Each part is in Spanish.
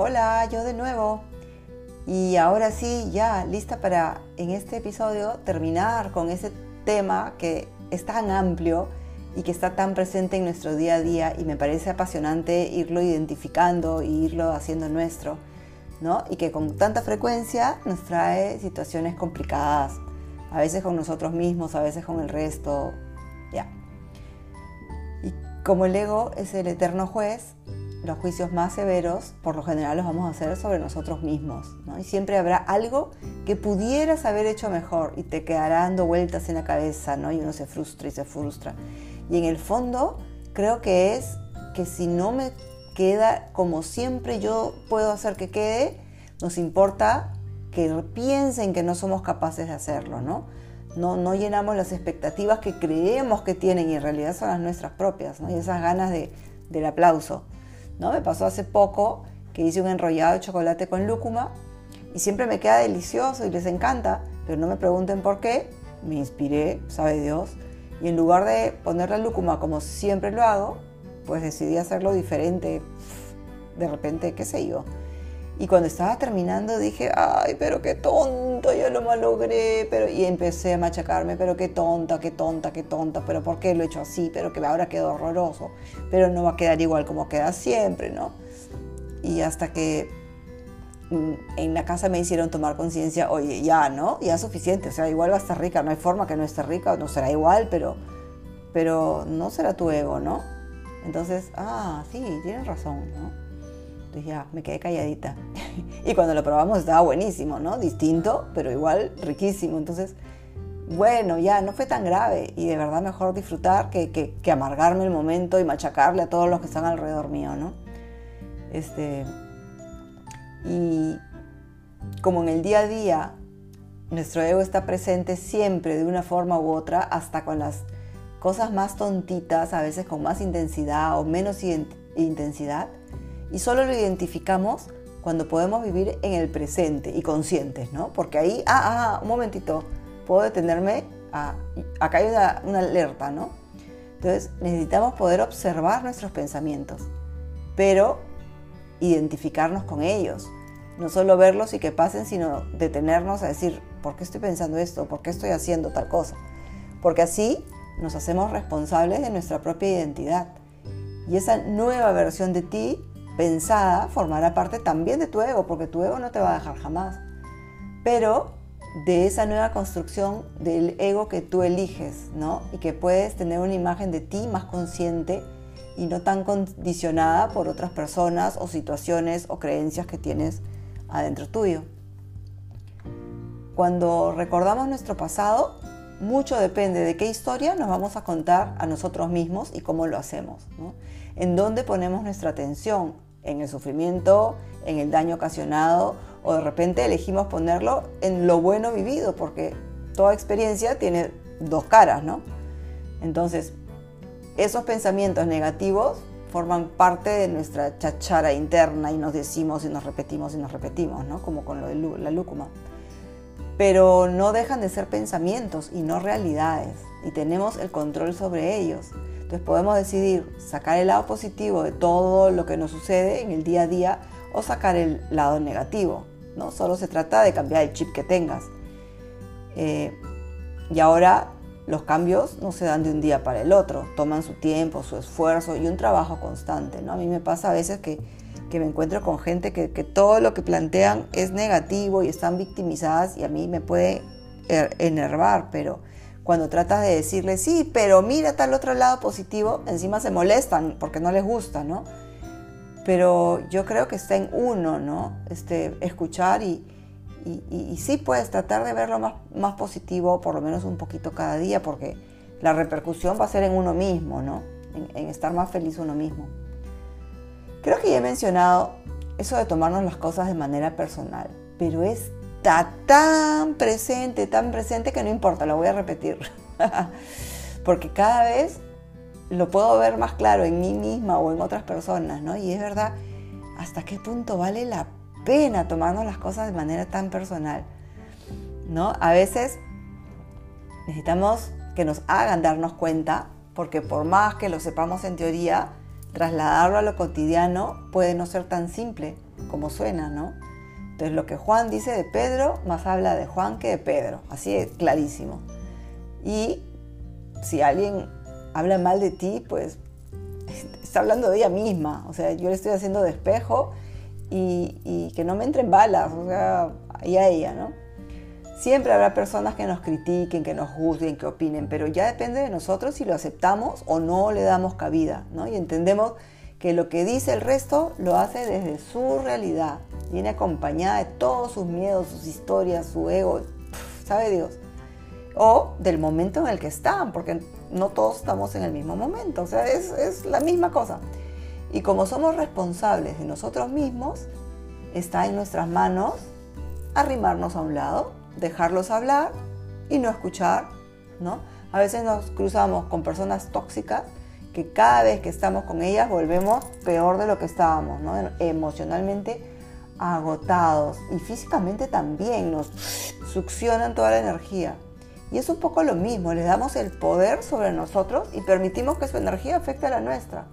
Hola, yo de nuevo. Y ahora sí, ya lista para en este episodio terminar con ese tema que es tan amplio y que está tan presente en nuestro día a día y me parece apasionante irlo identificando y irlo haciendo nuestro, ¿no? Y que con tanta frecuencia nos trae situaciones complicadas, a veces con nosotros mismos, a veces con el resto, ya. Y como el ego es el eterno juez, los juicios más severos, por lo general, los vamos a hacer sobre nosotros mismos. ¿no? Y siempre habrá algo que pudieras haber hecho mejor y te quedará dando vueltas en la cabeza, ¿no? Y uno se frustra y se frustra. Y en el fondo, creo que es que si no me queda como siempre yo puedo hacer que quede, nos importa que piensen que no somos capaces de hacerlo, ¿no? No, no llenamos las expectativas que creemos que tienen y en realidad son las nuestras propias, ¿no? Y esas ganas de, del aplauso. ¿No? Me pasó hace poco que hice un enrollado de chocolate con lúcuma y siempre me queda delicioso y les encanta, pero no me pregunten por qué, me inspiré, sabe Dios, y en lugar de poner la lúcuma como siempre lo hago, pues decidí hacerlo diferente, de repente, qué sé yo. Y cuando estaba terminando dije, ay, pero qué tonto, yo lo malogré, pero... Y empecé a machacarme, pero qué tonta, qué tonta, qué tonta, pero ¿por qué lo he hecho así? Pero que ahora quedó horroroso, pero no va a quedar igual como queda siempre, ¿no? Y hasta que mm, en la casa me hicieron tomar conciencia, oye, ya, ¿no? Ya es suficiente, o sea, igual va a estar rica, no hay forma que no esté rica, no será igual, pero, pero no será tu ego, ¿no? Entonces, ah, sí, tienes razón, ¿no? Ya me quedé calladita. y cuando lo probamos estaba buenísimo, ¿no? Distinto, pero igual riquísimo. Entonces, bueno, ya no fue tan grave y de verdad mejor disfrutar que, que, amargarme el momento y machacarle a todos los que están alrededor mío, ¿no? Este, y como en el día a día nuestro ego está presente siempre de una forma u otra, hasta con las cosas más tontitas, a veces con más intensidad o menos intensidad, y solo lo identificamos cuando podemos vivir en el presente y conscientes, ¿no? Porque ahí, ah, ah, un momentito, puedo detenerme, acá hay una, una alerta, ¿no? Entonces necesitamos poder observar nuestros pensamientos, pero identificarnos con ellos. No solo verlos y que pasen, sino detenernos a decir, ¿por qué estoy pensando esto? ¿Por qué estoy haciendo tal cosa? Porque así nos hacemos responsables de nuestra propia identidad. Y esa nueva versión de ti pensada formará parte también de tu ego, porque tu ego no te va a dejar jamás. Pero de esa nueva construcción del ego que tú eliges, ¿no? Y que puedes tener una imagen de ti más consciente y no tan condicionada por otras personas o situaciones o creencias que tienes adentro tuyo. Cuando recordamos nuestro pasado, mucho depende de qué historia nos vamos a contar a nosotros mismos y cómo lo hacemos, ¿no? En dónde ponemos nuestra atención, en el sufrimiento, en el daño ocasionado, o de repente elegimos ponerlo en lo bueno vivido, porque toda experiencia tiene dos caras, ¿no? Entonces, esos pensamientos negativos forman parte de nuestra chachara interna y nos decimos y nos repetimos y nos repetimos, ¿no? Como con lo de la lúcuma. Pero no dejan de ser pensamientos y no realidades, y tenemos el control sobre ellos. Entonces podemos decidir sacar el lado positivo de todo lo que nos sucede en el día a día o sacar el lado negativo. ¿no? Solo se trata de cambiar el chip que tengas. Eh, y ahora los cambios no se dan de un día para el otro, toman su tiempo, su esfuerzo y un trabajo constante. ¿no? A mí me pasa a veces que, me encuentro con gente que, que, todo lo que plantean es negativo y están victimizadas y a mí me puede er, enervar, pero cuando tratas de decirle, sí, pero mira tal otro lado positivo, encima se molestan porque no les gusta, ¿no? Pero yo creo que está en uno, ¿no? Este, escuchar y, y, sí, puedes tratar de verlo más, más positivo, por lo menos un poquito cada día, porque la repercusión va a ser en uno mismo, ¿no? En, en estar más feliz uno mismo. Creo que ya he mencionado eso de tomarnos las cosas de manera personal, pero es está tan presente, tan presente que no importa, lo voy a repetir. Porque cada vez lo puedo ver más claro en mí misma o en otras personas, ¿no? Y es verdad, ¿hasta qué punto vale la pena tomarnos las cosas de manera tan personal? ¿No? A veces necesitamos que nos hagan darnos cuenta, porque por más que lo sepamos en teoría, trasladarlo a lo cotidiano puede no ser tan simple como suena, ¿no? Entonces lo que Juan dice de Pedro, más habla de Juan que de Pedro, así es clarísimo. Y si alguien habla mal de ti, pues está hablando de ella misma, o sea, yo le estoy haciendo de espejo y, que no me entren balas, o sea, y a ella, ¿no? Siempre habrá personas que nos critiquen, que nos juzguen, que opinen, pero ya depende de nosotros si lo aceptamos o no le damos cabida, ¿no? Y entendemos que lo que dice el resto lo hace desde su realidad, viene acompañada de todos sus miedos, sus historias, su ego, sabe Dios. O del momento en el que están, porque no todos estamos en el mismo momento, o sea, es, es la misma cosa. Y como somos responsables de nosotros mismos, está en nuestras manos arrimarnos a un lado, dejarlos hablar y no escuchar, ¿no? A veces nos cruzamos con personas tóxicas que cada vez que estamos con ellas volvemos peor de lo que estábamos, ¿no? Emocionalmente agotados y físicamente también nos succionan toda la energía. Y es un poco lo mismo, les damos el poder sobre nosotros y permitimos que su energía afecte a la nuestra.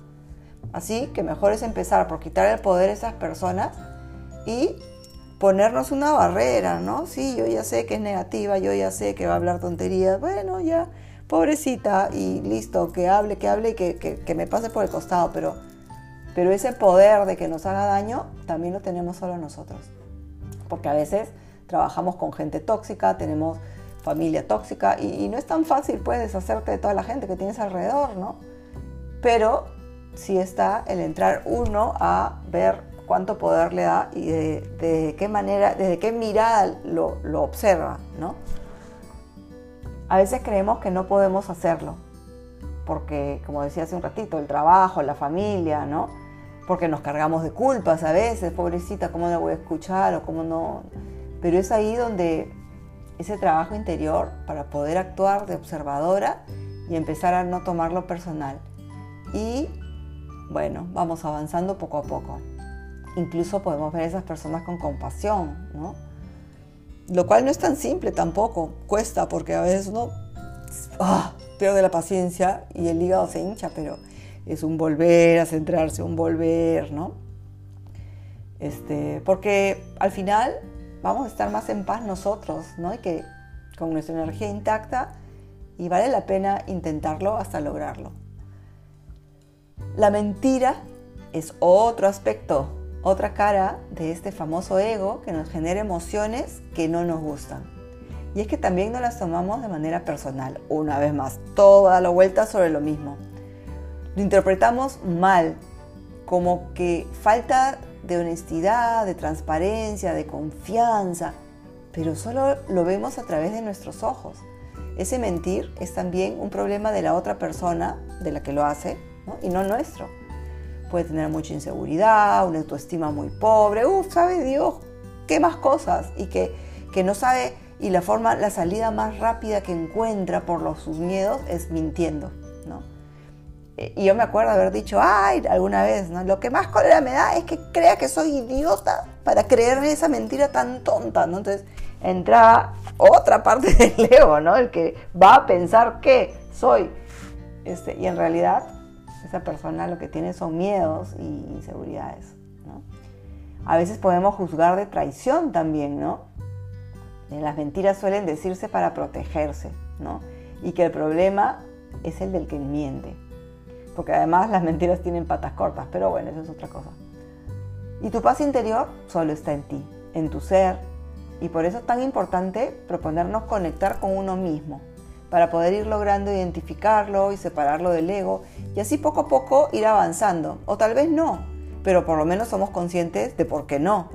Así que mejor es empezar por quitar el poder a esas personas y ponernos una barrera, ¿no? Sí, yo ya sé que es negativa, yo ya sé que va a hablar tonterías, bueno, ya, pobrecita, y listo, que hable, que hable y que, que, me pase por el costado, pero, pero ese poder de que nos haga daño también lo tenemos solo nosotros. Porque a veces trabajamos con gente tóxica, tenemos familia tóxica y, no es tan fácil, pues, deshacerte de toda la gente que tienes alrededor, ¿no? Pero sí está el entrar uno a ver cuánto poder le da y de, qué manera, desde qué mirada lo, lo, observa, ¿no? A veces creemos que no podemos hacerlo, porque, como decía hace un ratito, el trabajo, la familia, ¿no? Porque nos cargamos de culpas a veces, pobrecita, ¿cómo la voy a escuchar o cómo no? Pero es ahí donde ese trabajo interior para poder actuar de observadora y empezar a no tomarlo personal. Y bueno, vamos avanzando poco a poco. Incluso podemos ver a esas personas con compasión, ¿no? Lo cual no es tan simple tampoco, cuesta porque a veces uno ah, pierde la paciencia y el hígado se hincha, pero es un volver a centrarse, un volver, ¿no? Este, porque al final vamos a estar más en paz nosotros, ¿no? Y que con nuestra energía intacta y vale la pena intentarlo hasta lograrlo. La mentira es otro aspecto, otra cara de este famoso ego que nos genera emociones que no nos gustan. Y es que también no las tomamos de manera personal. Una vez más, toda la vuelta sobre lo mismo. Lo interpretamos mal, como que falta de honestidad, de transparencia, de confianza, pero solo lo vemos a través de nuestros ojos. Ese mentir es también un problema de la otra persona, de la que lo hace, y no nuestro. Puede tener mucha inseguridad, una autoestima muy pobre, uff, sabe Dios, qué más cosas, y que, que no sabe, y la forma, la salida más rápida que encuentra por los, sus miedos es mintiendo, ¿no? Eh, y yo me acuerdo haber dicho, ay, alguna vez, ¿no? Lo que más cólera me da es que crea que soy idiota para creerme esa mentira tan tonta, ¿no? Entonces entra otra parte del ego, ¿no? El que va a pensar que soy. Este, y en realidad esa persona lo que tiene son miedos y inseguridades. ¿no? A veces podemos juzgar de traición también, ¿no? Eh, las mentiras suelen decirse para protegerse, ¿no? Y que el problema es el del que miente. Porque además las mentiras tienen patas cortas, pero bueno, eso es otra cosa. Y tu paz interior solo está en ti, en tu ser. Y por eso es tan importante proponernos conectar con uno mismo, para poder ir logrando identificarlo y separarlo del ego y así poco a poco ir avanzando. O tal vez no, pero por lo menos somos conscientes de por qué no.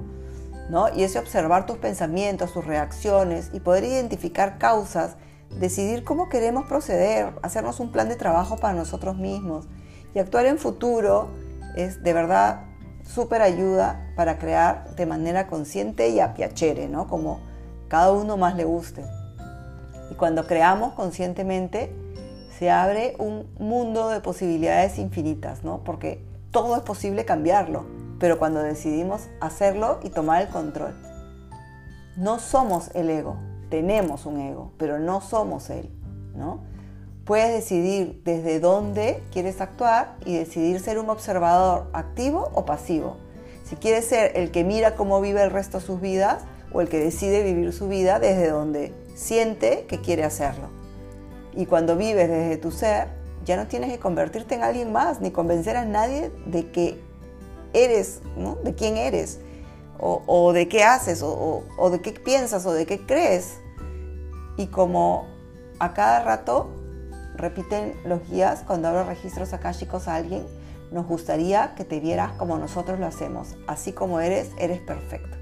¿no? Y ese observar tus pensamientos, tus reacciones y poder identificar causas, decidir cómo queremos proceder, hacernos un plan de trabajo para nosotros mismos y actuar en futuro es de verdad súper ayuda para crear de manera consciente y a piacere, ¿no? Como cada uno más le guste. Y cuando creamos conscientemente, se abre un mundo de posibilidades infinitas, ¿no? Porque todo es posible cambiarlo, pero cuando decidimos hacerlo y tomar el control. No somos el ego, tenemos un ego, pero no somos él, ¿no? Puedes decidir desde dónde quieres actuar y decidir ser un observador activo o pasivo. Si quiere ser el que mira cómo vive el resto de sus vidas o el que decide vivir su vida desde donde siente que quiere hacerlo. Y cuando vives desde tu ser, ya no tienes que convertirte en alguien más, ni convencer a nadie de que eres, ¿no? de quién eres, o, de qué haces, o, de qué piensas, o de qué crees. Y como a cada rato repiten los guías cuando abro registros chicos a alguien, nos gustaría que te vieras como nosotros lo hacemos. Así como eres, eres perfecto.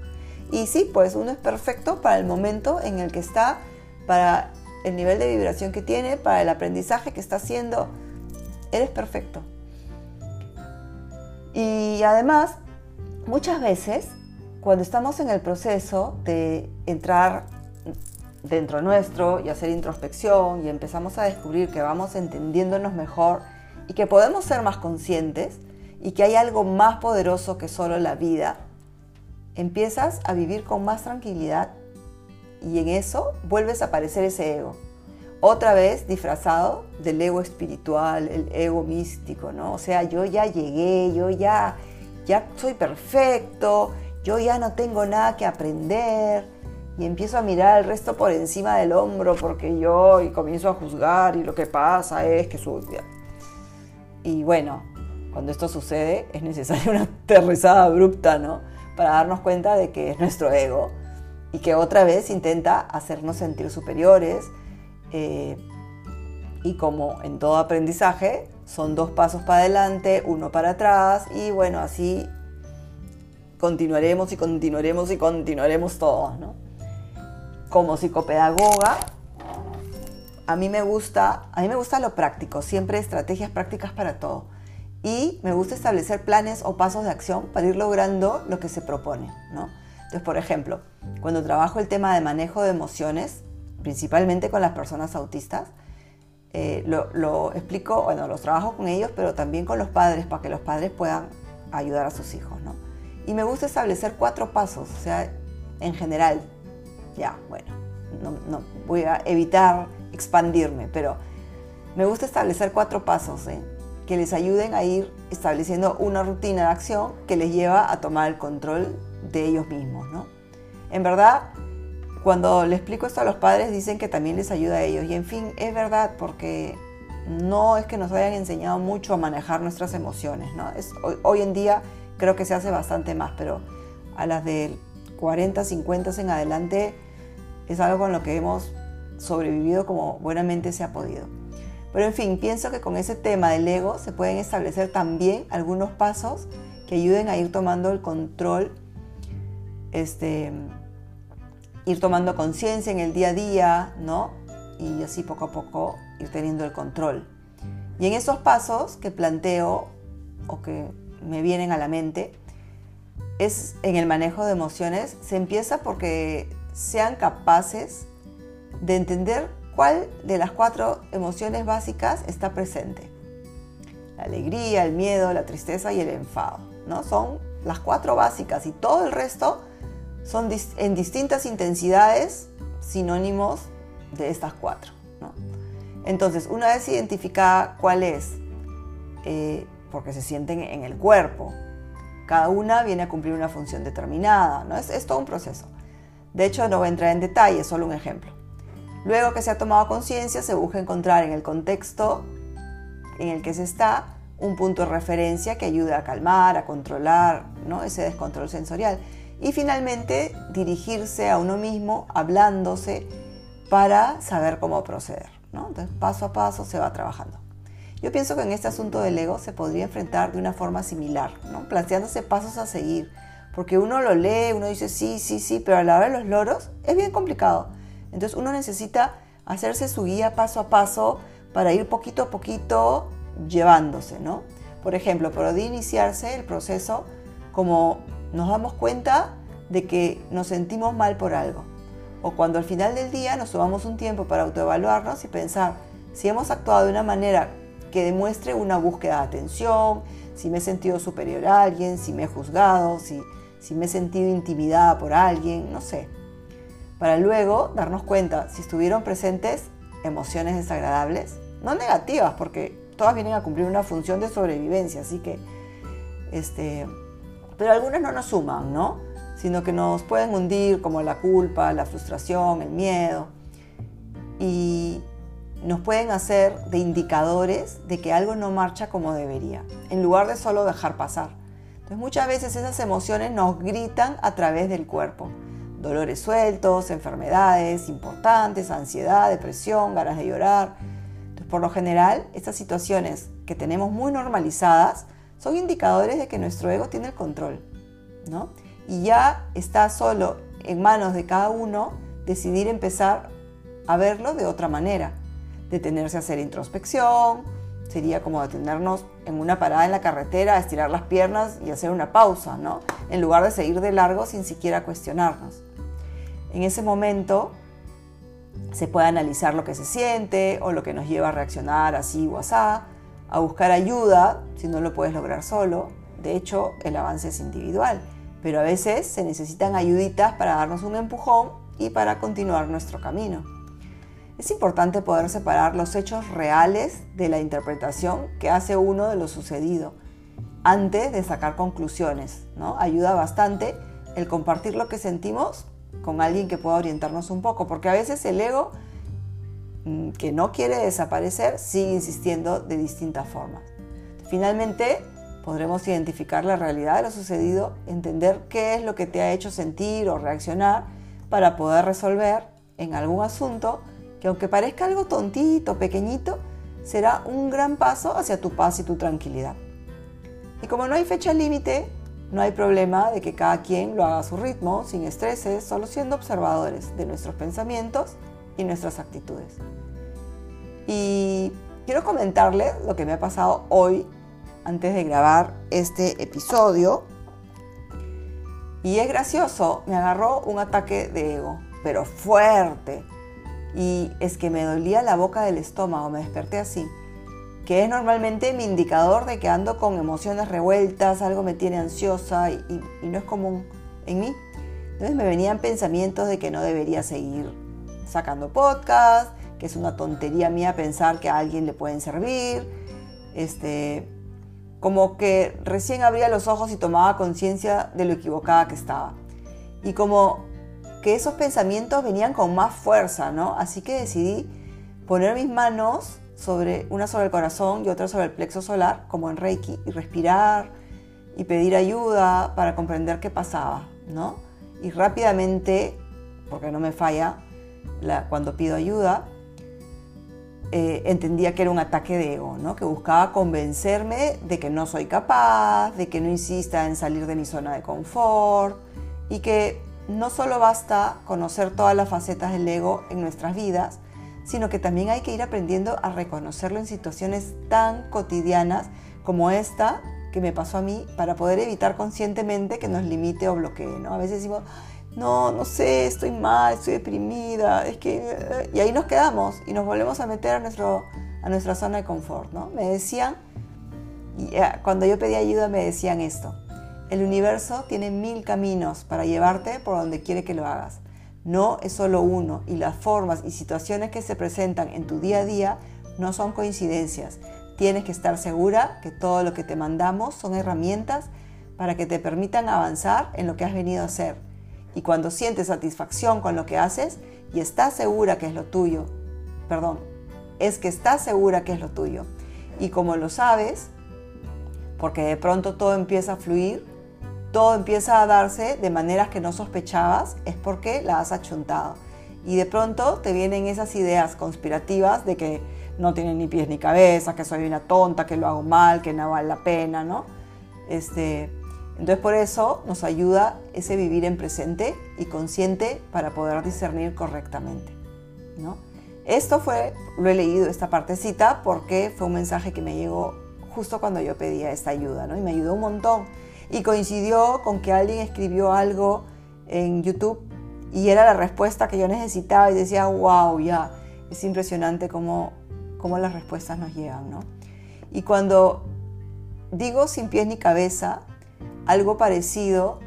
Y sí, pues uno es perfecto para el momento en el que está, para el nivel de vibración que tiene, para el aprendizaje que está haciendo. Eres perfecto. Y además, muchas veces, cuando estamos en el proceso de entrar dentro nuestro y hacer introspección y empezamos a descubrir que vamos entendiéndonos mejor y que podemos ser más conscientes y que hay algo más poderoso que solo la vida, empiezas a vivir con más tranquilidad y en eso vuelves a aparecer ese ego. Otra vez disfrazado del ego espiritual, el ego místico, ¿no? O sea, yo ya llegué, yo ya, ya soy perfecto, yo ya no tengo nada que aprender y empiezo a mirar al resto por encima del hombro porque yo y comienzo a juzgar y lo que pasa es que su... Y bueno, cuando esto sucede es necesaria una aterrizada abrupta, ¿no? Para darnos cuenta de que es nuestro ego y que otra vez intenta hacernos sentir superiores. Eh, y como en todo aprendizaje, son dos pasos para adelante, uno para atrás y bueno, así continuaremos y continuaremos y continuaremos todos, ¿no? como psicopedagoga, a mí me gusta, a mí me gusta lo práctico, siempre estrategias prácticas para todo. Y me gusta establecer planes o pasos de acción para ir logrando lo que se propone, ¿no? Entonces, por ejemplo, cuando trabajo el tema de manejo de emociones, principalmente con las personas autistas, eh, lo, lo, explico, bueno, los trabajo con ellos, pero también con los padres, para que los padres puedan ayudar a sus hijos, ¿no? Y me gusta establecer cuatro pasos, o sea, en general, ya, bueno, no, voy a evitar expandirme, pero me gusta establecer cuatro pasos ¿eh? que les ayuden a ir estableciendo una rutina de acción que les lleva a tomar el control de ellos mismos, ¿no? En verdad, cuando le explico esto a los padres dicen que también les ayuda a ellos y en fin, es verdad porque no es que nos hayan enseñado mucho a manejar nuestras emociones, ¿no? Es, hoy, hoy en día creo que se hace bastante más, pero a las de 40, 50 en adelante es algo con lo que hemos sobrevivido como buenamente se ha podido. Pero en fin, pienso que con ese tema del ego se pueden establecer también algunos pasos que ayuden a ir tomando el control, este, ir tomando conciencia en el día a día, ¿no? Y así poco a poco ir teniendo el control. Y en esos pasos que planteo o que me vienen a la mente, es en el manejo de emociones, se empieza porque sean capaces de entender cuál de las cuatro emociones básicas está presente. La alegría, el miedo, la tristeza y el enfado. ¿no? Son las cuatro básicas y todo el resto son en distintas intensidades sinónimos de estas cuatro. Entonces, una vez identificada cuál es, eh, porque se sienten en el cuerpo, cada una viene a cumplir una función determinada, ¿no? es, es todo un proceso. De hecho, no voy a entrar en detalle, solo un ejemplo. Luego que se ha tomado conciencia, se busca encontrar en el contexto en el que se está un punto de referencia que ayude a calmar, a controlar ese descontrol sensorial. Y finalmente, dirigirse a uno mismo hablándose para saber cómo proceder. Entonces, paso a paso se va trabajando. Yo pienso que en este asunto del ego se podría enfrentar de una forma similar, ¿no? planteándose pasos a seguir porque uno lo lee, uno dice sí, sí, sí, pero a la hora de los loros es bien complicado. Entonces uno necesita hacerse su guía paso a paso para ir poquito a poquito llevándose, ¿no? Por ejemplo, de iniciarse el proceso como nos damos cuenta de que nos sentimos mal por algo. O cuando al final del día nos tomamos un tiempo para autoevaluarnos y pensar si hemos actuado de una manera que demuestre una búsqueda de atención, si me he sentido superior a alguien, si me he juzgado, si si me he sentido intimidada por alguien, no sé. Para luego darnos cuenta si estuvieron presentes emociones desagradables, no negativas, porque todas vienen a cumplir una función de sobrevivencia, así que este, pero algunas no nos suman, ¿no? Sino que nos pueden hundir como la culpa, la frustración, el miedo. Y nos pueden hacer de indicadores de que algo no marcha como debería, en lugar de solo dejar pasar. Entonces muchas veces esas emociones nos gritan a través del cuerpo. Dolores sueltos, enfermedades importantes, ansiedad, depresión, ganas de llorar. Entonces, por lo general, estas situaciones que tenemos muy normalizadas son indicadores de que nuestro ego tiene el control, ¿no? Y ya está solo en manos de cada uno decidir empezar a verlo de otra manera detenerse a hacer introspección, sería como detenernos en una parada en la carretera, estirar las piernas y hacer una pausa, ¿no? En lugar de seguir de largo sin siquiera cuestionarnos. En ese momento se puede analizar lo que se siente o lo que nos lleva a reaccionar así o asá, a buscar ayuda si no lo puedes lograr solo. De hecho, el avance es individual, pero a veces se necesitan ayuditas para darnos un empujón y para continuar nuestro camino. Es importante poder separar los hechos reales de la interpretación que hace uno de lo sucedido antes de sacar conclusiones. ¿no? Ayuda bastante el compartir lo que sentimos con alguien que pueda orientarnos un poco, porque a veces el ego que no quiere desaparecer sigue insistiendo de distintas formas. Finalmente, podremos identificar la realidad de lo sucedido, entender qué es lo que te ha hecho sentir o reaccionar para poder resolver en algún asunto que aunque parezca algo tontito, pequeñito, será un gran paso hacia tu paz y tu tranquilidad. Y como no hay fecha límite, no hay problema de que cada quien lo haga a su ritmo, sin estreses, solo siendo observadores de nuestros pensamientos y nuestras actitudes. Y quiero comentarles lo que me ha pasado hoy antes de grabar este episodio. Y es gracioso, me agarró un ataque de ego, pero fuerte y es que me dolía la boca del estómago, me desperté así, que es normalmente mi indicador de que ando con emociones revueltas, algo me tiene ansiosa y, no es común en mí. Entonces me venían pensamientos de que no debería seguir sacando podcast, que es una tontería mía pensar que a alguien le pueden servir, este, como que recién abría los ojos y tomaba conciencia de lo equivocada que estaba. Y como que esos pensamientos venían con más fuerza, ¿no? Así que decidí poner mis manos sobre una sobre el corazón y otra sobre el plexo solar, como en Reiki, y respirar y pedir ayuda para comprender qué pasaba, ¿no? Y rápidamente, porque no me falla cuando pido ayuda, eh, entendía que era un ataque de ego, ¿no? que buscaba convencerme de que no soy capaz, de que no insista en salir de mi zona de confort y que no solo basta conocer todas las facetas del ego en nuestras vidas, sino que también hay que ir aprendiendo a reconocerlo en situaciones tan cotidianas como esta que me pasó a mí para poder evitar conscientemente que nos limite o bloquee. ¿no? A veces decimos, no, no sé, estoy mal, estoy deprimida, es que... Y ahí nos quedamos y nos volvemos a meter a, nuestro, a nuestra zona de confort. ¿no? Me decían, eh, cuando yo pedí ayuda me decían esto, el universo tiene mil caminos para llevarte por donde quiere que lo hagas. No es solo uno y las formas y situaciones que se presentan en tu día a día no son coincidencias. Tienes que estar segura que todo lo que te mandamos son herramientas para que te permitan avanzar en lo que has venido a hacer. Y cuando sientes satisfacción con lo que haces y estás segura que es lo tuyo, perdón, es que estás segura que es lo tuyo. Y como lo sabes, porque de pronto todo empieza a fluir, todo empieza a darse de maneras que no sospechabas, es porque la has achuntado. Y de pronto te vienen esas ideas conspirativas de que no tiene ni pies ni cabeza, que soy una tonta, que lo hago mal, que no vale la pena, ¿no? Este, entonces por eso nos ayuda ese vivir en presente y consciente para poder discernir correctamente, ¿no? Esto fue, lo he leído esta partecita porque fue un mensaje que me llegó justo cuando yo pedía esta ayuda, ¿no? Y me ayudó un montón y coincidió con que alguien escribió algo en YouTube y era la respuesta que yo necesitaba y decía, wow, ya, es impresionante cómo, cómo las respuestas nos llegan, ¿no? Y cuando digo sin pies ni cabeza, algo parecido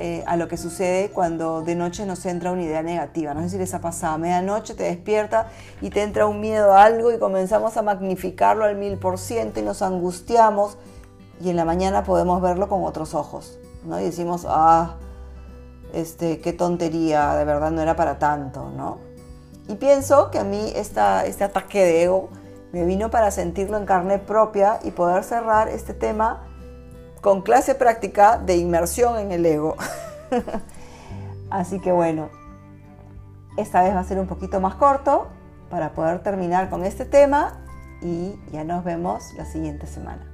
eh, a lo que sucede cuando de noche nos entra una idea negativa. No sé si les ha pasado, a medianoche te despierta y te entra un miedo a algo y comenzamos a magnificarlo al mil por ciento y nos angustiamos y en la mañana podemos verlo con otros ojos, ¿no? Y decimos, ah, este, qué tontería, de verdad no era para tanto, ¿no? Y pienso que a mí esta, este ataque de ego me vino para sentirlo en carne propia y poder cerrar este tema con clase práctica de inmersión en el ego. Así que bueno, esta vez va a ser un poquito más corto para poder terminar con este tema y ya nos vemos la siguiente semana.